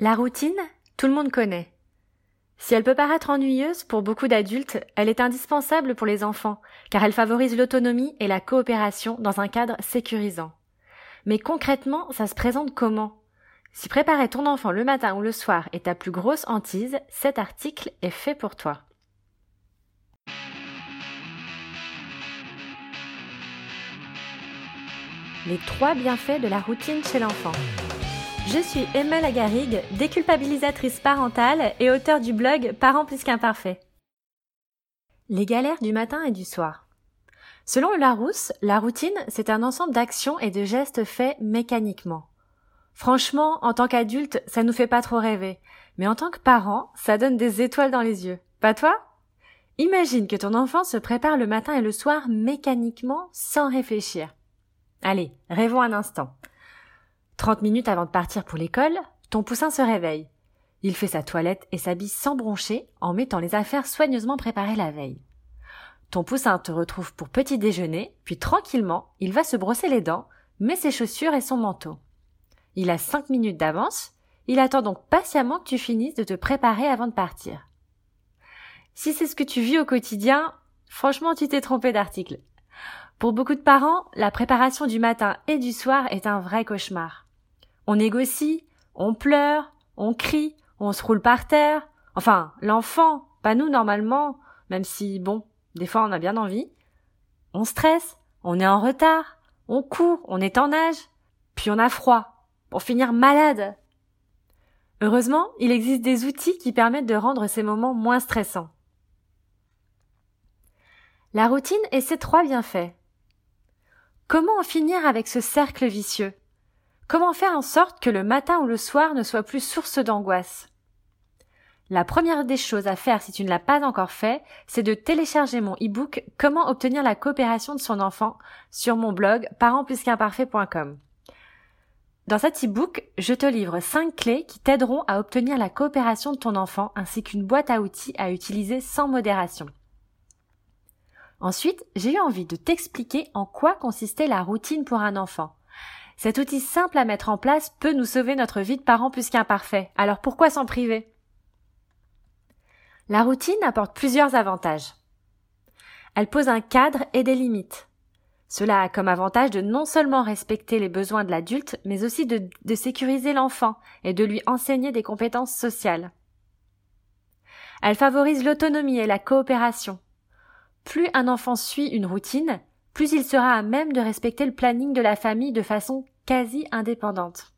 La routine, tout le monde connaît. Si elle peut paraître ennuyeuse pour beaucoup d'adultes, elle est indispensable pour les enfants, car elle favorise l'autonomie et la coopération dans un cadre sécurisant. Mais concrètement, ça se présente comment? Si préparer ton enfant le matin ou le soir est ta plus grosse hantise, cet article est fait pour toi. Les trois bienfaits de la routine chez l'enfant. Je suis Emma Lagarigue, déculpabilisatrice parentale et auteure du blog Parents plus qu'imparfaits. Les galères du matin et du soir. Selon Larousse, la routine, c'est un ensemble d'actions et de gestes faits mécaniquement. Franchement, en tant qu'adulte, ça nous fait pas trop rêver. Mais en tant que parent, ça donne des étoiles dans les yeux. Pas toi? Imagine que ton enfant se prépare le matin et le soir mécaniquement sans réfléchir. Allez, rêvons un instant. 30 minutes avant de partir pour l'école, ton poussin se réveille. Il fait sa toilette et s'habille sans broncher en mettant les affaires soigneusement préparées la veille. Ton poussin te retrouve pour petit déjeuner, puis tranquillement, il va se brosser les dents, met ses chaussures et son manteau. Il a cinq minutes d'avance, il attend donc patiemment que tu finisses de te préparer avant de partir. Si c'est ce que tu vis au quotidien, franchement tu t'es trompé d'article. Pour beaucoup de parents, la préparation du matin et du soir est un vrai cauchemar. On négocie, on pleure, on crie, on se roule par terre. Enfin, l'enfant, pas nous normalement, même si, bon, des fois on a bien envie. On stresse, on est en retard, on court, on est en âge, puis on a froid, pour finir malade. Heureusement, il existe des outils qui permettent de rendre ces moments moins stressants. La routine et ses trois bienfaits. Comment en finir avec ce cercle vicieux? Comment faire en sorte que le matin ou le soir ne soit plus source d'angoisse? La première des choses à faire si tu ne l'as pas encore fait, c'est de télécharger mon e-book Comment obtenir la coopération de son enfant sur mon blog parentsplusqu'imparfait.com. Dans cet e-book, je te livre 5 clés qui t'aideront à obtenir la coopération de ton enfant ainsi qu'une boîte à outils à utiliser sans modération. Ensuite, j'ai eu envie de t'expliquer en quoi consistait la routine pour un enfant. Cet outil simple à mettre en place peut nous sauver notre vie de parents plus qu'imparfait. Alors pourquoi s'en priver? La routine apporte plusieurs avantages. Elle pose un cadre et des limites. Cela a comme avantage de non seulement respecter les besoins de l'adulte, mais aussi de, de sécuriser l'enfant et de lui enseigner des compétences sociales. Elle favorise l'autonomie et la coopération. Plus un enfant suit une routine, plus il sera à même de respecter le planning de la famille de façon quasi indépendante.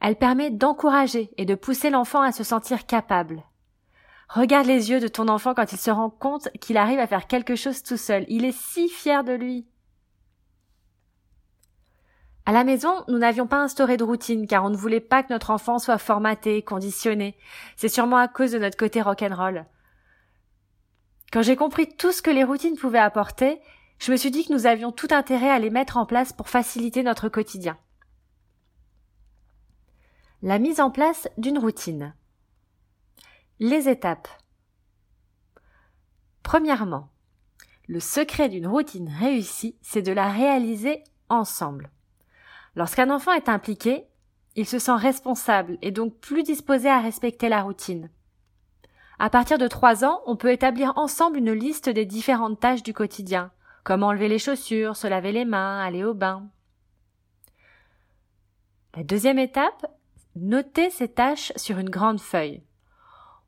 Elle permet d'encourager et de pousser l'enfant à se sentir capable. Regarde les yeux de ton enfant quand il se rend compte qu'il arrive à faire quelque chose tout seul. Il est si fier de lui. À la maison, nous n'avions pas instauré de routine car on ne voulait pas que notre enfant soit formaté, conditionné. C'est sûrement à cause de notre côté rock'n'roll. Quand j'ai compris tout ce que les routines pouvaient apporter, je me suis dit que nous avions tout intérêt à les mettre en place pour faciliter notre quotidien. La mise en place d'une routine. Les étapes. Premièrement, le secret d'une routine réussie, c'est de la réaliser ensemble. Lorsqu'un enfant est impliqué, il se sent responsable et donc plus disposé à respecter la routine. À partir de trois ans, on peut établir ensemble une liste des différentes tâches du quotidien, comme enlever les chaussures, se laver les mains, aller au bain. La deuxième étape, noter ces tâches sur une grande feuille.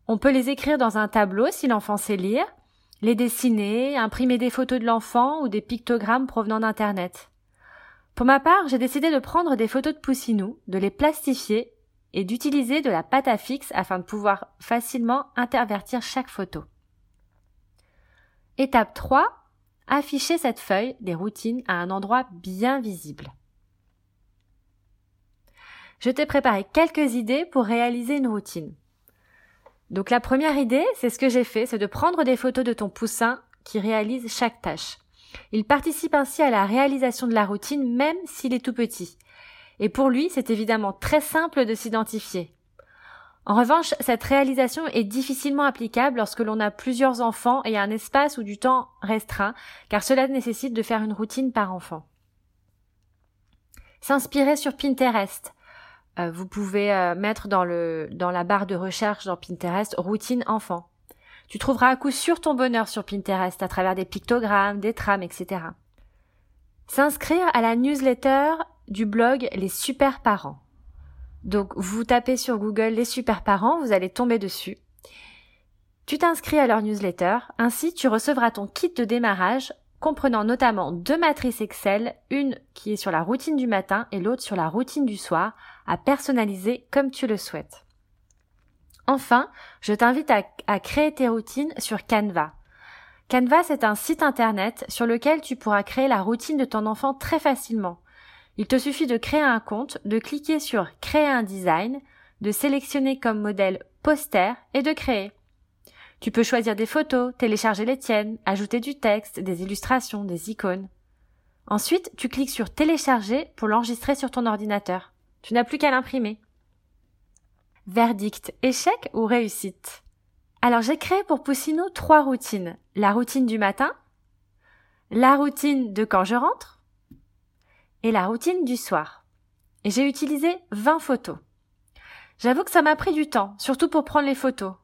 On peut les écrire dans un tableau si l'enfant sait lire, les dessiner, imprimer des photos de l'enfant ou des pictogrammes provenant d'Internet. Pour ma part, j'ai décidé de prendre des photos de Poussinou, de les plastifier et d'utiliser de la pâte à fixe afin de pouvoir facilement intervertir chaque photo. Étape 3, Afficher cette feuille des routines à un endroit bien visible. Je t'ai préparé quelques idées pour réaliser une routine. Donc la première idée, c'est ce que j'ai fait, c'est de prendre des photos de ton poussin qui réalise chaque tâche. Il participe ainsi à la réalisation de la routine même s'il est tout petit. Et pour lui, c'est évidemment très simple de s'identifier. En revanche, cette réalisation est difficilement applicable lorsque l'on a plusieurs enfants et un espace ou du temps restreint, car cela nécessite de faire une routine par enfant. S'inspirer sur Pinterest. euh, vous pouvez euh, mettre dans, dans la barre de recherche dans Pinterest routine enfant. Tu trouveras à coup sûr ton bonheur sur Pinterest à travers des pictogrammes, des trames, etc. S'inscrire à la newsletter du blog Les Super Parents. Donc vous tapez sur Google Les Super Parents, vous allez tomber dessus. Tu t'inscris à leur newsletter, ainsi tu recevras ton kit de démarrage comprenant notamment deux matrices Excel, une qui est sur la routine du matin et l'autre sur la routine du soir, à personnaliser comme tu le souhaites. Enfin, je t'invite à, créer tes routines sur Canva. Canva, c'est un site internet sur lequel tu pourras créer la routine de ton enfant très facilement. Il te suffit de créer un compte, de cliquer sur Créer un design, de sélectionner comme modèle poster et de créer. Tu peux choisir des photos, télécharger les tiennes, ajouter du texte, des illustrations, des icônes. Ensuite, tu cliques sur Télécharger pour l'enregistrer sur ton ordinateur. Tu n'as plus qu'à l'imprimer. Verdict, échec ou réussite? Alors j'ai créé pour Poussino trois routines. La routine du matin, la routine de quand je rentre et la routine du soir. Et j'ai utilisé 20 photos. J'avoue que ça m'a pris du temps, surtout pour prendre les photos.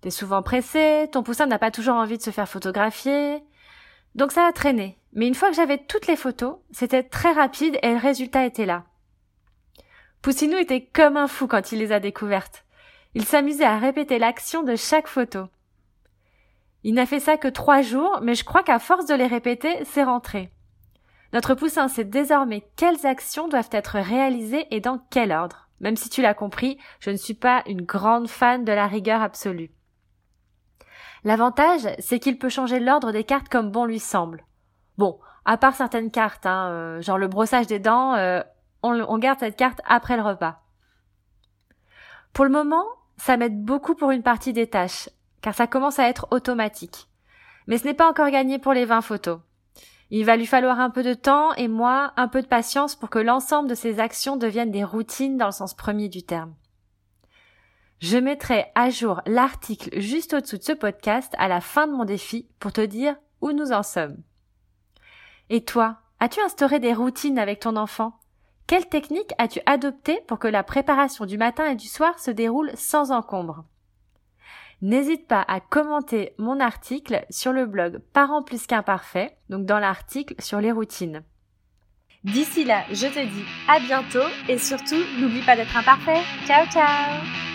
T'es souvent pressé, ton poussin n'a pas toujours envie de se faire photographier. Donc ça a traîné. Mais une fois que j'avais toutes les photos, c'était très rapide et le résultat était là. Poussinou était comme un fou quand il les a découvertes. Il s'amusait à répéter l'action de chaque photo. Il n'a fait ça que trois jours, mais je crois qu'à force de les répéter, c'est rentré. Notre poussin sait désormais quelles actions doivent être réalisées et dans quel ordre. Même si tu l'as compris, je ne suis pas une grande fan de la rigueur absolue. L'avantage, c'est qu'il peut changer l'ordre des cartes comme bon lui semble. Bon, à part certaines cartes, hein, euh, genre le brossage des dents, euh, on, garde cette carte après le repas. Pour le moment, ça m'aide beaucoup pour une partie des tâches, car ça commence à être automatique. Mais ce n'est pas encore gagné pour les 20 photos. Il va lui falloir un peu de temps et moi un peu de patience pour que l'ensemble de ces actions deviennent des routines dans le sens premier du terme. Je mettrai à jour l'article juste au-dessous de ce podcast à la fin de mon défi pour te dire où nous en sommes. Et toi, as-tu instauré des routines avec ton enfant? Quelle technique as-tu adoptée pour que la préparation du matin et du soir se déroule sans encombre? N'hésite pas à commenter mon article sur le blog Parents plus qu'imparfait, donc dans l'article sur les routines. D'ici là, je te dis à bientôt et surtout, n'oublie pas d'être imparfait. Ciao ciao